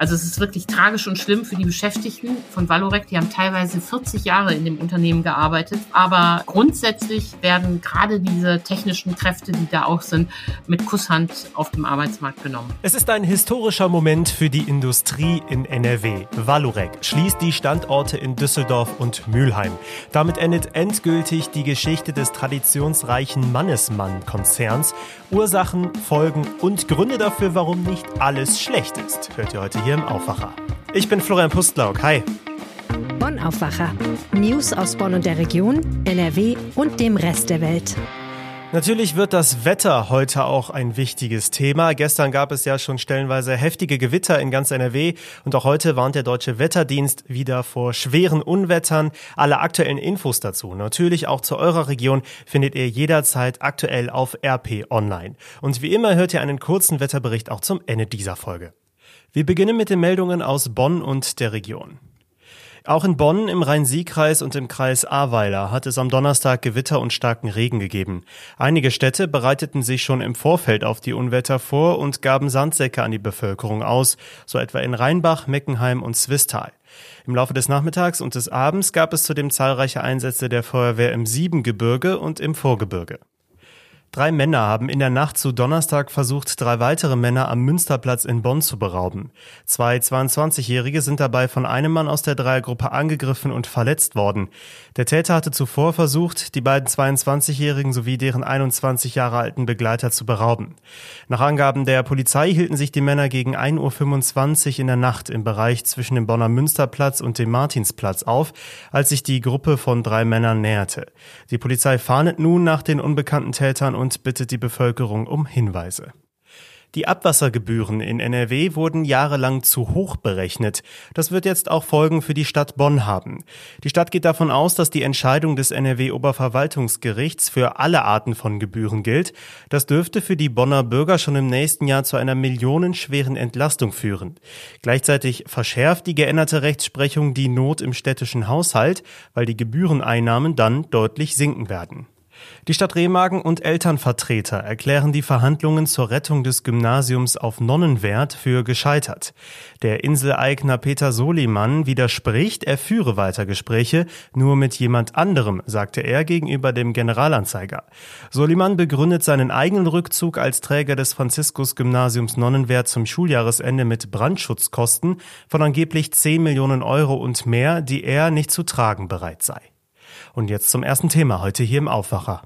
Also es ist wirklich tragisch und schlimm für die Beschäftigten von Valorec. Die haben teilweise 40 Jahre in dem Unternehmen gearbeitet. Aber grundsätzlich werden gerade diese technischen Kräfte, die da auch sind, mit Kusshand auf dem Arbeitsmarkt genommen. Es ist ein historischer Moment für die Industrie in NRW. Valorec schließt die Standorte in Düsseldorf und Mülheim. Damit endet endgültig die Geschichte des traditionsreichen Mannesmann-Konzerns. Ursachen, Folgen und Gründe dafür, warum nicht alles schlecht ist, hört ihr heute hier hier im Aufwacher. Ich bin Florian Pustlauk. Hi. Bonn Aufwacher. News aus Bonn und der Region, NRW und dem Rest der Welt. Natürlich wird das Wetter heute auch ein wichtiges Thema. Gestern gab es ja schon stellenweise heftige Gewitter in ganz NRW und auch heute warnt der Deutsche Wetterdienst wieder vor schweren Unwettern. Alle aktuellen Infos dazu, natürlich auch zu eurer Region, findet ihr jederzeit aktuell auf RP Online. Und wie immer hört ihr einen kurzen Wetterbericht auch zum Ende dieser Folge. Wir beginnen mit den Meldungen aus Bonn und der Region. Auch in Bonn im Rhein-Sieg-Kreis und im Kreis Ahrweiler hat es am Donnerstag Gewitter und starken Regen gegeben. Einige Städte bereiteten sich schon im Vorfeld auf die Unwetter vor und gaben Sandsäcke an die Bevölkerung aus, so etwa in Rheinbach, Meckenheim und Zwistal. Im Laufe des Nachmittags und des Abends gab es zudem zahlreiche Einsätze der Feuerwehr im Siebengebirge und im Vorgebirge. Drei Männer haben in der Nacht zu Donnerstag versucht, drei weitere Männer am Münsterplatz in Bonn zu berauben. Zwei 22-Jährige sind dabei von einem Mann aus der Dreiergruppe angegriffen und verletzt worden. Der Täter hatte zuvor versucht, die beiden 22-Jährigen sowie deren 21 Jahre alten Begleiter zu berauben. Nach Angaben der Polizei hielten sich die Männer gegen 1.25 Uhr in der Nacht im Bereich zwischen dem Bonner Münsterplatz und dem Martinsplatz auf, als sich die Gruppe von drei Männern näherte. Die Polizei fahndet nun nach den unbekannten Tätern und bittet die Bevölkerung um Hinweise. Die Abwassergebühren in NRW wurden jahrelang zu hoch berechnet. Das wird jetzt auch Folgen für die Stadt Bonn haben. Die Stadt geht davon aus, dass die Entscheidung des NRW-Oberverwaltungsgerichts für alle Arten von Gebühren gilt. Das dürfte für die Bonner Bürger schon im nächsten Jahr zu einer millionenschweren Entlastung führen. Gleichzeitig verschärft die geänderte Rechtsprechung die Not im städtischen Haushalt, weil die Gebühreneinnahmen dann deutlich sinken werden. Die Stadt Remagen und Elternvertreter erklären die Verhandlungen zur Rettung des Gymnasiums auf Nonnenwert für gescheitert. Der Inseleigner Peter Soliman widerspricht, er führe weiter Gespräche, nur mit jemand anderem, sagte er gegenüber dem Generalanzeiger. Soliman begründet seinen eigenen Rückzug als Träger des Franziskus-Gymnasiums Nonnenwert zum Schuljahresende mit Brandschutzkosten von angeblich 10 Millionen Euro und mehr, die er nicht zu tragen bereit sei. Und jetzt zum ersten Thema heute hier im Aufwacher.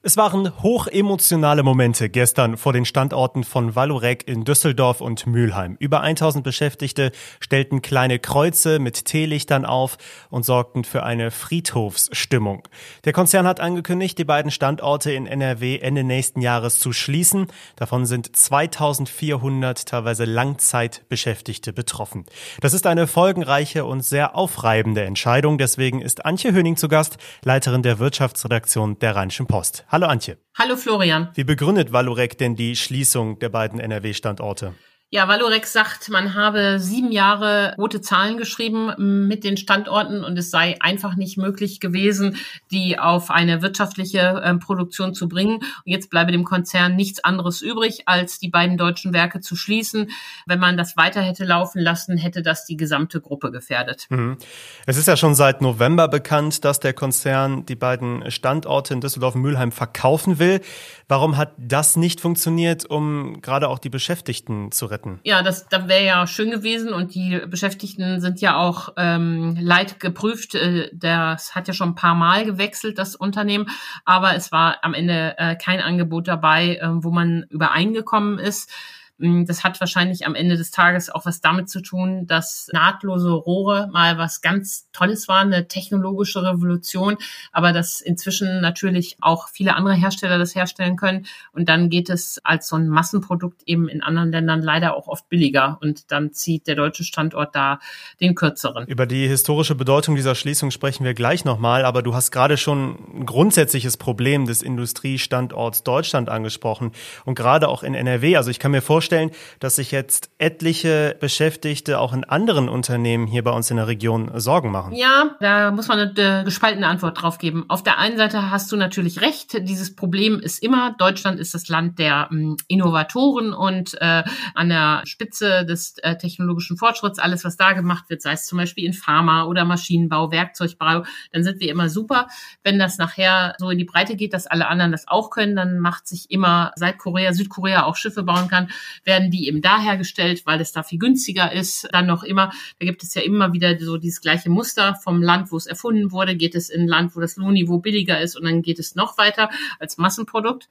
Es waren hochemotionale Momente gestern vor den Standorten von Valorec in Düsseldorf und Mülheim. Über 1000 Beschäftigte stellten kleine Kreuze mit Teelichtern auf und sorgten für eine Friedhofsstimmung. Der Konzern hat angekündigt, die beiden Standorte in NRW Ende nächsten Jahres zu schließen. Davon sind 2400 teilweise Langzeitbeschäftigte betroffen. Das ist eine folgenreiche und sehr aufreibende Entscheidung. Deswegen ist Antje Höning zu Gast, Leiterin der Wirtschaftsredaktion der Rheinischen Post. Hallo Antje. Hallo Florian. Wie begründet Valorec denn die Schließung der beiden NRW-Standorte? Ja, Valorex sagt, man habe sieben Jahre rote Zahlen geschrieben mit den Standorten und es sei einfach nicht möglich gewesen, die auf eine wirtschaftliche äh, Produktion zu bringen. Und jetzt bleibe dem Konzern nichts anderes übrig, als die beiden deutschen Werke zu schließen. Wenn man das weiter hätte laufen lassen, hätte das die gesamte Gruppe gefährdet. Mhm. Es ist ja schon seit November bekannt, dass der Konzern die beiden Standorte in Düsseldorf und Mülheim verkaufen will. Warum hat das nicht funktioniert, um gerade auch die Beschäftigten zu retten? Retten. Ja, das, das wäre ja schön gewesen und die Beschäftigten sind ja auch ähm, leid geprüft. Äh, das hat ja schon ein paar Mal gewechselt, das Unternehmen, aber es war am Ende äh, kein Angebot dabei, äh, wo man übereingekommen ist. Mm, das hat wahrscheinlich am Ende des Tages auch was damit zu tun, dass nahtlose Rohre mal was ganz Tolles war, eine technologische Revolution, aber dass inzwischen natürlich auch viele andere Hersteller das herstellen können. Und dann geht es als so ein Massenprodukt eben in anderen Ländern leider auch oft billiger. Und dann zieht der deutsche Standort da den kürzeren. Über die historische Bedeutung dieser Schließung sprechen wir gleich nochmal, aber du hast gerade schon ein grundsätzliches Problem des Industriestandorts Deutschland angesprochen und gerade auch in NRW. Also ich kann mir vorstellen, vorstellen, dass sich jetzt etliche Beschäftigte auch in anderen Unternehmen hier bei uns in der Region Sorgen machen? Ja, da muss man eine gespaltene Antwort drauf geben. Auf der einen Seite hast du natürlich recht. Dieses Problem ist immer, Deutschland ist das Land der ähm, Innovatoren und äh, an der Spitze des äh, technologischen Fortschritts, alles, was da gemacht wird, sei es zum Beispiel in Pharma oder Maschinenbau, Werkzeugbau, dann sind wir immer super. Wenn das nachher so in die Breite geht, dass alle anderen das auch können, dann macht sich immer, seit Korea, Südkorea auch Schiffe bauen kann, werden die eben da hergestellt, weil es da viel günstiger ist. Dann noch immer, da gibt es ja immer wieder so dieses gleiche Muster vom Land, wo es erfunden wurde, geht es in ein Land, wo das Lohnniveau billiger ist und dann geht es noch weiter als Massenprodukt.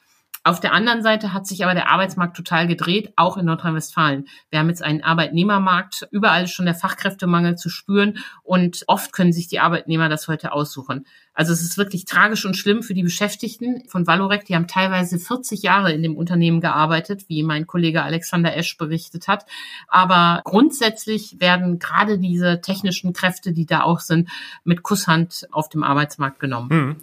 Auf der anderen Seite hat sich aber der Arbeitsmarkt total gedreht, auch in Nordrhein-Westfalen. Wir haben jetzt einen Arbeitnehmermarkt, überall ist schon der Fachkräftemangel zu spüren und oft können sich die Arbeitnehmer das heute aussuchen. Also es ist wirklich tragisch und schlimm für die Beschäftigten von Valorec. Die haben teilweise 40 Jahre in dem Unternehmen gearbeitet, wie mein Kollege Alexander Esch berichtet hat. Aber grundsätzlich werden gerade diese technischen Kräfte, die da auch sind, mit Kusshand auf dem Arbeitsmarkt genommen. Hm.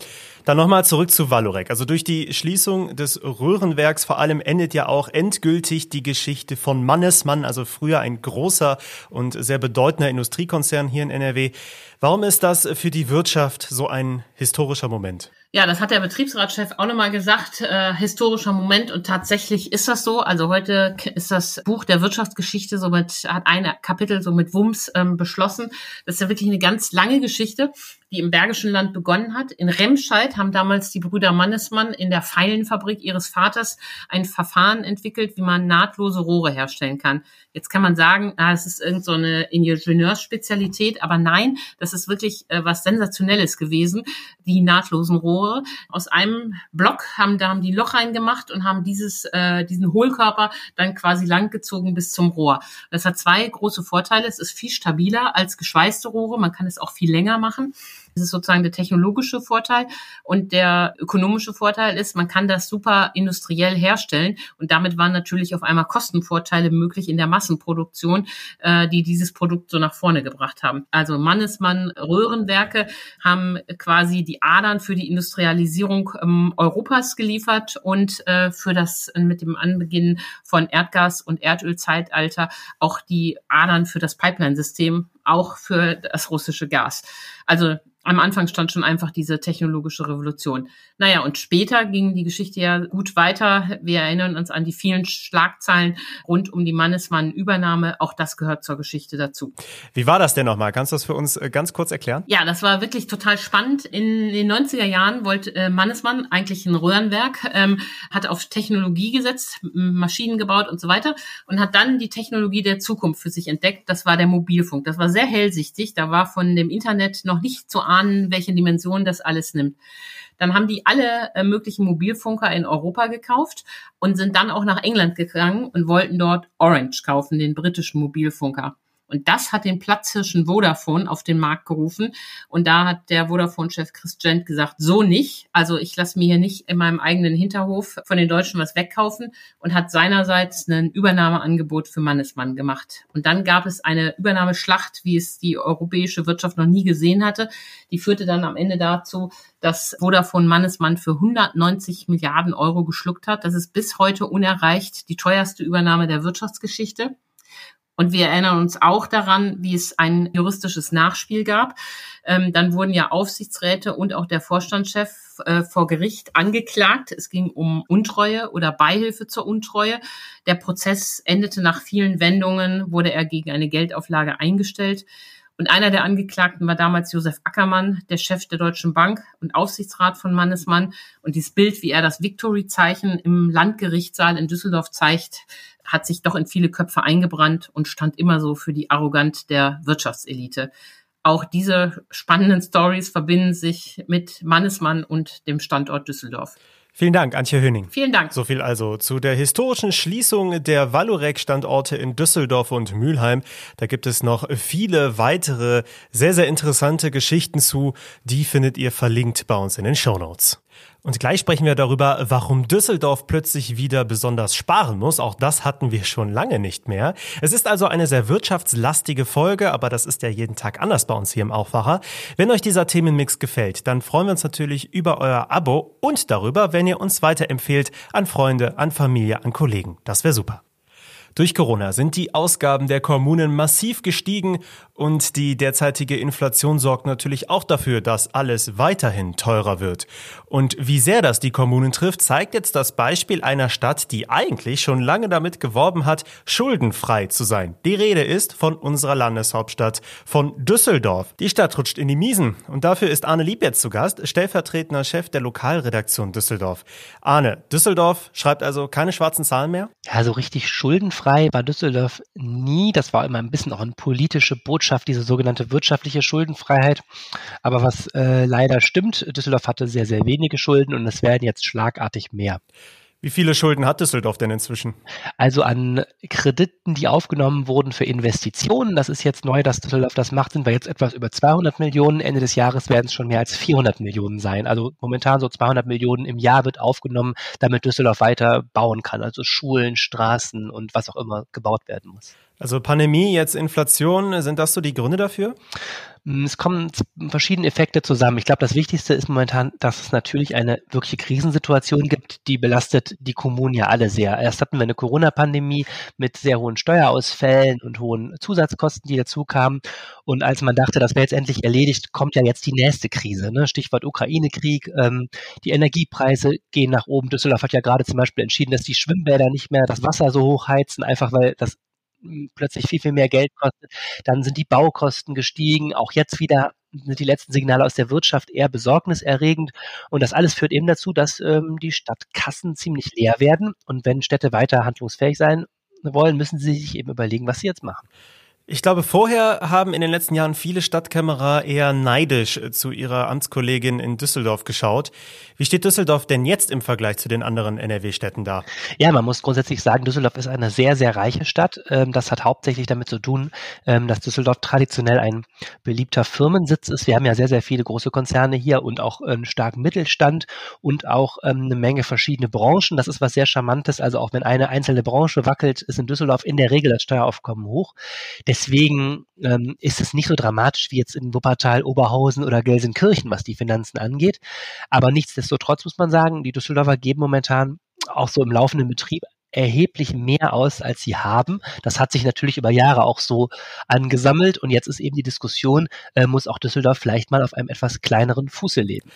Dann nochmal zurück zu Valorec. Also durch die Schließung des Röhrenwerks vor allem endet ja auch endgültig die Geschichte von Mannesmann, also früher ein großer und sehr bedeutender Industriekonzern hier in NRW. Warum ist das für die Wirtschaft so ein historischer Moment? Ja, das hat der Betriebsratschef auch nochmal gesagt, äh, historischer Moment und tatsächlich ist das so. Also heute ist das Buch der Wirtschaftsgeschichte somit, hat ein Kapitel so mit Wumms ähm, beschlossen. Das ist ja wirklich eine ganz lange Geschichte die im Bergischen Land begonnen hat. In Remscheid haben damals die Brüder Mannesmann in der Pfeilenfabrik ihres Vaters ein Verfahren entwickelt, wie man nahtlose Rohre herstellen kann. Jetzt kann man sagen, ah, es ist irgend so Ingenieursspezialität, aber nein, das ist wirklich äh, was Sensationelles gewesen, die nahtlosen Rohre. Aus einem Block haben da haben die Loch reingemacht und haben dieses, äh, diesen Hohlkörper dann quasi langgezogen bis zum Rohr. Das hat zwei große Vorteile. Es ist viel stabiler als geschweißte Rohre. Man kann es auch viel länger machen. Das ist sozusagen der technologische Vorteil. Und der ökonomische Vorteil ist, man kann das super industriell herstellen. Und damit waren natürlich auf einmal Kostenvorteile möglich in der Massenproduktion, äh, die dieses Produkt so nach vorne gebracht haben. Also Mannesmann Röhrenwerke haben quasi die Adern für die Industrialisierung ähm, Europas geliefert und äh, für das mit dem Anbeginn von Erdgas- und Erdölzeitalter auch die Adern für das Pipeline-System, auch für das russische Gas. Also am Anfang stand schon einfach diese technologische Revolution. Naja, und später ging die Geschichte ja gut weiter. Wir erinnern uns an die vielen Schlagzeilen rund um die Mannesmann-Übernahme. Auch das gehört zur Geschichte dazu. Wie war das denn nochmal? Kannst du das für uns äh, ganz kurz erklären? Ja, das war wirklich total spannend. In den 90er Jahren wollte äh, Mannesmann eigentlich ein Röhrenwerk, ähm, hat auf Technologie gesetzt, Maschinen gebaut und so weiter und hat dann die Technologie der Zukunft für sich entdeckt. Das war der Mobilfunk. Das war sehr hellsichtig. Da war von dem Internet noch nicht zu ahnen, welche Dimensionen das alles nimmt. Dann haben die alle äh, möglichen Mobilfunker in Europa gekauft und sind dann auch nach England gegangen und wollten dort Orange kaufen, den britischen Mobilfunker. Und das hat den Platzhirschen Vodafone auf den Markt gerufen. Und da hat der Vodafone-Chef Chris Gent gesagt, so nicht. Also ich lasse mir hier nicht in meinem eigenen Hinterhof von den Deutschen was wegkaufen und hat seinerseits ein Übernahmeangebot für Mannesmann gemacht. Und dann gab es eine Übernahmeschlacht, wie es die europäische Wirtschaft noch nie gesehen hatte. Die führte dann am Ende dazu, dass Vodafone Mannesmann für 190 Milliarden Euro geschluckt hat. Das ist bis heute unerreicht die teuerste Übernahme der Wirtschaftsgeschichte. Und wir erinnern uns auch daran, wie es ein juristisches Nachspiel gab. Ähm, dann wurden ja Aufsichtsräte und auch der Vorstandschef äh, vor Gericht angeklagt. Es ging um Untreue oder Beihilfe zur Untreue. Der Prozess endete nach vielen Wendungen, wurde er gegen eine Geldauflage eingestellt. Und einer der Angeklagten war damals Josef Ackermann, der Chef der Deutschen Bank und Aufsichtsrat von Mannesmann. Und dieses Bild, wie er das Victory-Zeichen im Landgerichtssaal in Düsseldorf zeigt, hat sich doch in viele Köpfe eingebrannt und stand immer so für die Arrogant der Wirtschaftselite. Auch diese spannenden Stories verbinden sich mit Mannesmann und dem Standort Düsseldorf. Vielen Dank, Antje Höning. Vielen Dank. So viel also zu der historischen Schließung der Valorec-Standorte in Düsseldorf und Mülheim. Da gibt es noch viele weitere sehr, sehr interessante Geschichten zu. Die findet ihr verlinkt bei uns in den Show Notes. Und gleich sprechen wir darüber, warum Düsseldorf plötzlich wieder besonders sparen muss. Auch das hatten wir schon lange nicht mehr. Es ist also eine sehr wirtschaftslastige Folge, aber das ist ja jeden Tag anders bei uns hier im Aufwacher. Wenn euch dieser Themenmix gefällt, dann freuen wir uns natürlich über euer Abo und darüber, wenn ihr uns weiterempfehlt an Freunde, an Familie, an Kollegen. Das wäre super. Durch Corona sind die Ausgaben der Kommunen massiv gestiegen und die derzeitige Inflation sorgt natürlich auch dafür, dass alles weiterhin teurer wird. Und wie sehr das die Kommunen trifft, zeigt jetzt das Beispiel einer Stadt, die eigentlich schon lange damit geworben hat, schuldenfrei zu sein. Die Rede ist von unserer Landeshauptstadt, von Düsseldorf. Die Stadt rutscht in die Miesen und dafür ist Arne Lieb jetzt zu Gast, stellvertretender Chef der Lokalredaktion Düsseldorf. Arne, Düsseldorf schreibt also keine schwarzen Zahlen mehr? Ja, so richtig schuldenfrei war Düsseldorf nie. Das war immer ein bisschen auch eine politische Botschaft, diese sogenannte wirtschaftliche Schuldenfreiheit. Aber was äh, leider stimmt, Düsseldorf hatte sehr, sehr wenige Schulden und es werden jetzt schlagartig mehr. Wie viele Schulden hat Düsseldorf denn inzwischen? Also an Krediten, die aufgenommen wurden für Investitionen, das ist jetzt neu, dass Düsseldorf das macht, sind wir jetzt etwas über 200 Millionen. Ende des Jahres werden es schon mehr als 400 Millionen sein. Also momentan so 200 Millionen im Jahr wird aufgenommen, damit Düsseldorf weiter bauen kann. Also Schulen, Straßen und was auch immer gebaut werden muss. Also Pandemie, jetzt Inflation, sind das so die Gründe dafür? Mm, es kommen verschiedene Effekte zusammen. Ich glaube, das Wichtigste ist momentan, dass es natürlich eine wirkliche Krisensituation gibt, die belastet die Kommunen ja alle sehr. Erst hatten wir eine Corona-Pandemie mit sehr hohen Steuerausfällen und hohen Zusatzkosten, die dazu kamen. Und als man dachte, das wäre jetzt endlich erledigt, kommt ja jetzt die nächste Krise. Ne? Stichwort Ukraine-Krieg. Ähm, die Energiepreise gehen nach oben. Düsseldorf hat ja gerade zum Beispiel entschieden, dass die Schwimmbäder nicht mehr das Wasser so hoch heizen, einfach weil das plötzlich viel, viel mehr Geld kostet. Dann sind die Baukosten gestiegen. Auch jetzt wieder sind die letzten Signale aus der Wirtschaft eher besorgniserregend. Und das alles führt eben dazu, dass ähm, die Stadtkassen ziemlich leer werden. Und wenn Städte weiter handlungsfähig sein wollen, müssen sie sich eben überlegen, was sie jetzt machen. Ich glaube, vorher haben in den letzten Jahren viele Stadtkämmerer eher neidisch zu ihrer Amtskollegin in Düsseldorf geschaut. Wie steht Düsseldorf denn jetzt im Vergleich zu den anderen NRW-Städten da? Ja, man muss grundsätzlich sagen, Düsseldorf ist eine sehr, sehr reiche Stadt. Ähm, das hat hauptsächlich damit zu tun, ähm, dass Düsseldorf traditionell ein beliebter Firmensitz ist. Wir haben ja sehr, sehr viele große Konzerne hier und auch einen starken Mittelstand und auch ähm, eine Menge verschiedene Branchen. Das ist was sehr Charmantes. Also auch wenn eine einzelne Branche wackelt, ist in Düsseldorf in der Regel das Steueraufkommen hoch. Deswegen ähm, ist es nicht so dramatisch wie jetzt in Wuppertal, Oberhausen oder Gelsenkirchen, was die Finanzen angeht. Aber nichtsdestotrotz muss man sagen, die Düsseldorfer geben momentan auch so im laufenden Betrieb erheblich mehr aus, als sie haben. Das hat sich natürlich über Jahre auch so angesammelt und jetzt ist eben die Diskussion, äh, muss auch Düsseldorf vielleicht mal auf einem etwas kleineren Fuße leben.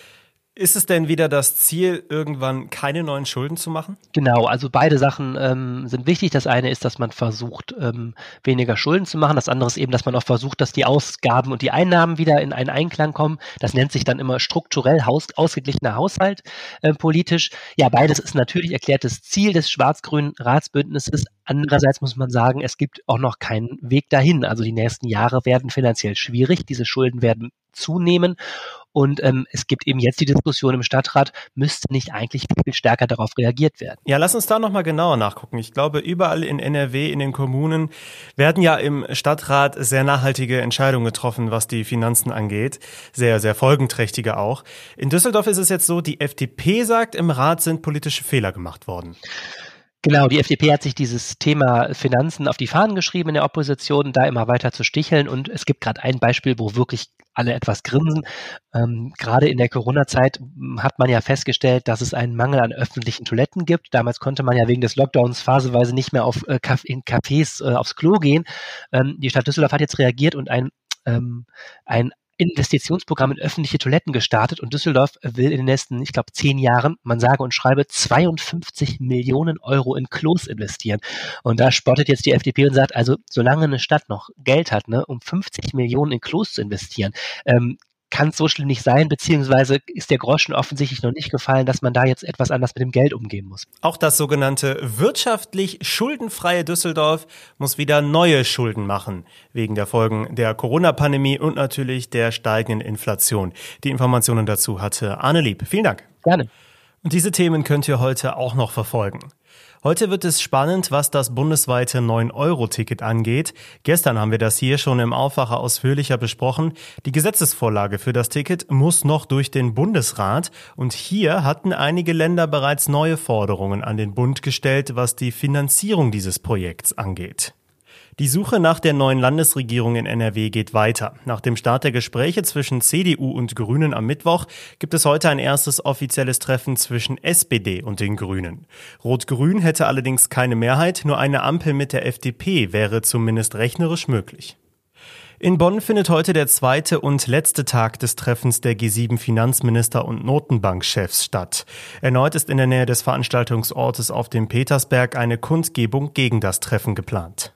Ist es denn wieder das Ziel, irgendwann keine neuen Schulden zu machen? Genau, also beide Sachen ähm, sind wichtig. Das eine ist, dass man versucht, ähm, weniger Schulden zu machen. Das andere ist eben, dass man auch versucht, dass die Ausgaben und die Einnahmen wieder in einen Einklang kommen. Das nennt sich dann immer strukturell Haus, ausgeglichener Haushalt äh, politisch. Ja, beides ist natürlich erklärtes Ziel des schwarz-grünen Ratsbündnisses. Andererseits muss man sagen, es gibt auch noch keinen Weg dahin. Also die nächsten Jahre werden finanziell schwierig. Diese Schulden werden zunehmen. Und ähm, es gibt eben jetzt die Diskussion im Stadtrat, müsste nicht eigentlich viel stärker darauf reagiert werden? Ja, lass uns da nochmal genauer nachgucken. Ich glaube, überall in NRW, in den Kommunen, werden ja im Stadtrat sehr nachhaltige Entscheidungen getroffen, was die Finanzen angeht. Sehr, sehr folgenträchtige auch. In Düsseldorf ist es jetzt so, die FDP sagt, im Rat sind politische Fehler gemacht worden. Genau, die FDP hat sich dieses Thema Finanzen auf die Fahnen geschrieben in der Opposition, da immer weiter zu sticheln. Und es gibt gerade ein Beispiel, wo wirklich alle etwas grinsen. Ähm, gerade in der Corona-Zeit hat man ja festgestellt, dass es einen Mangel an öffentlichen Toiletten gibt. Damals konnte man ja wegen des Lockdowns phaseweise nicht mehr auf äh, in Cafés äh, aufs Klo gehen. Ähm, die Stadt Düsseldorf hat jetzt reagiert und ein ähm, ein Investitionsprogramm in öffentliche Toiletten gestartet und Düsseldorf will in den nächsten, ich glaube, zehn Jahren, man sage und schreibe, 52 Millionen Euro in Klos investieren. Und da spottet jetzt die FDP und sagt, also solange eine Stadt noch Geld hat, ne, um 50 Millionen in Klos zu investieren, ähm, kann es so schlimm nicht sein, beziehungsweise ist der Groschen offensichtlich noch nicht gefallen, dass man da jetzt etwas anders mit dem Geld umgehen muss. Auch das sogenannte wirtschaftlich schuldenfreie Düsseldorf muss wieder neue Schulden machen, wegen der Folgen der Corona-Pandemie und natürlich der steigenden Inflation. Die Informationen dazu hatte Arne Lieb. Vielen Dank. Gerne. Und diese Themen könnt ihr heute auch noch verfolgen. Heute wird es spannend, was das bundesweite 9-Euro-Ticket angeht. Gestern haben wir das hier schon im Aufwacher ausführlicher besprochen. Die Gesetzesvorlage für das Ticket muss noch durch den Bundesrat und hier hatten einige Länder bereits neue Forderungen an den Bund gestellt, was die Finanzierung dieses Projekts angeht. Die Suche nach der neuen Landesregierung in NRW geht weiter. Nach dem Start der Gespräche zwischen CDU und Grünen am Mittwoch gibt es heute ein erstes offizielles Treffen zwischen SPD und den Grünen. Rot-Grün hätte allerdings keine Mehrheit, nur eine Ampel mit der FDP wäre zumindest rechnerisch möglich. In Bonn findet heute der zweite und letzte Tag des Treffens der G7 Finanzminister und Notenbankchefs statt. Erneut ist in der Nähe des Veranstaltungsortes auf dem Petersberg eine Kundgebung gegen das Treffen geplant.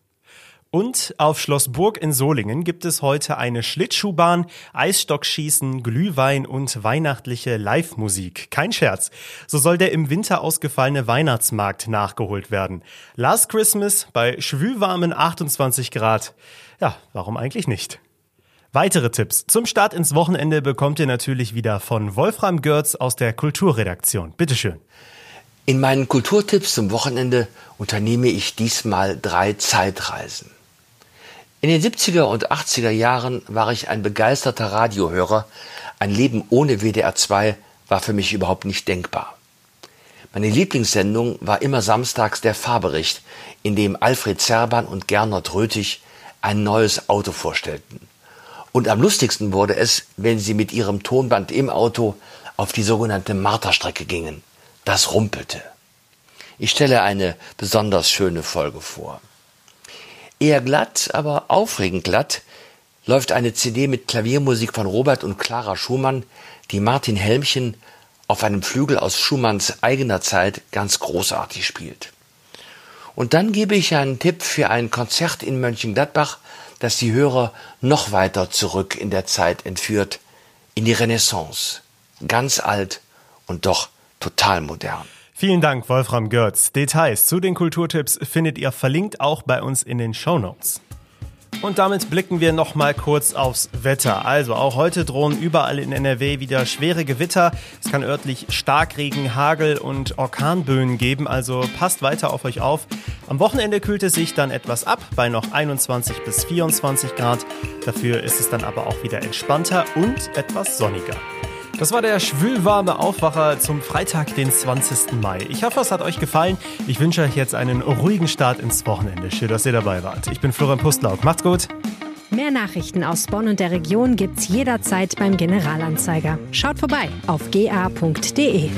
Und auf Schloss Burg in Solingen gibt es heute eine Schlittschuhbahn, Eisstockschießen, Glühwein und weihnachtliche Live-Musik. Kein Scherz. So soll der im Winter ausgefallene Weihnachtsmarkt nachgeholt werden. Last Christmas bei schwülwarmen 28 Grad. Ja, warum eigentlich nicht? Weitere Tipps zum Start ins Wochenende bekommt ihr natürlich wieder von Wolfram Görz aus der Kulturredaktion. Bitteschön. In meinen Kulturtipps zum Wochenende unternehme ich diesmal drei Zeitreisen. In den 70er und 80er Jahren war ich ein begeisterter Radiohörer. Ein Leben ohne WDR 2 war für mich überhaupt nicht denkbar. Meine Lieblingssendung war immer samstags der Fahrbericht, in dem Alfred Zerban und Gernot Röthig ein neues Auto vorstellten. Und am lustigsten wurde es, wenn sie mit ihrem Tonband im Auto auf die sogenannte Marterstrecke gingen. Das rumpelte. Ich stelle eine besonders schöne Folge vor. Eher glatt, aber aufregend glatt läuft eine CD mit Klaviermusik von Robert und Clara Schumann, die Martin Helmchen auf einem Flügel aus Schumanns eigener Zeit ganz großartig spielt. Und dann gebe ich einen Tipp für ein Konzert in Mönchengladbach, das die Hörer noch weiter zurück in der Zeit entführt, in die Renaissance. Ganz alt und doch total modern. Vielen Dank, Wolfram Görz. Details zu den Kulturtipps findet ihr verlinkt auch bei uns in den Show Notes. Und damit blicken wir noch mal kurz aufs Wetter. Also auch heute drohen überall in NRW wieder schwere Gewitter. Es kann örtlich Starkregen, Hagel und Orkanböen geben, also passt weiter auf euch auf. Am Wochenende kühlt es sich dann etwas ab bei noch 21 bis 24 Grad. Dafür ist es dann aber auch wieder entspannter und etwas sonniger. Das war der schwülwarme Aufwacher zum Freitag, den 20. Mai. Ich hoffe, es hat euch gefallen. Ich wünsche euch jetzt einen ruhigen Start ins Wochenende. Schön, dass ihr dabei wart. Ich bin Florian Pustlauk. Macht's gut. Mehr Nachrichten aus Bonn und der Region gibt's jederzeit beim Generalanzeiger. Schaut vorbei auf ga.de.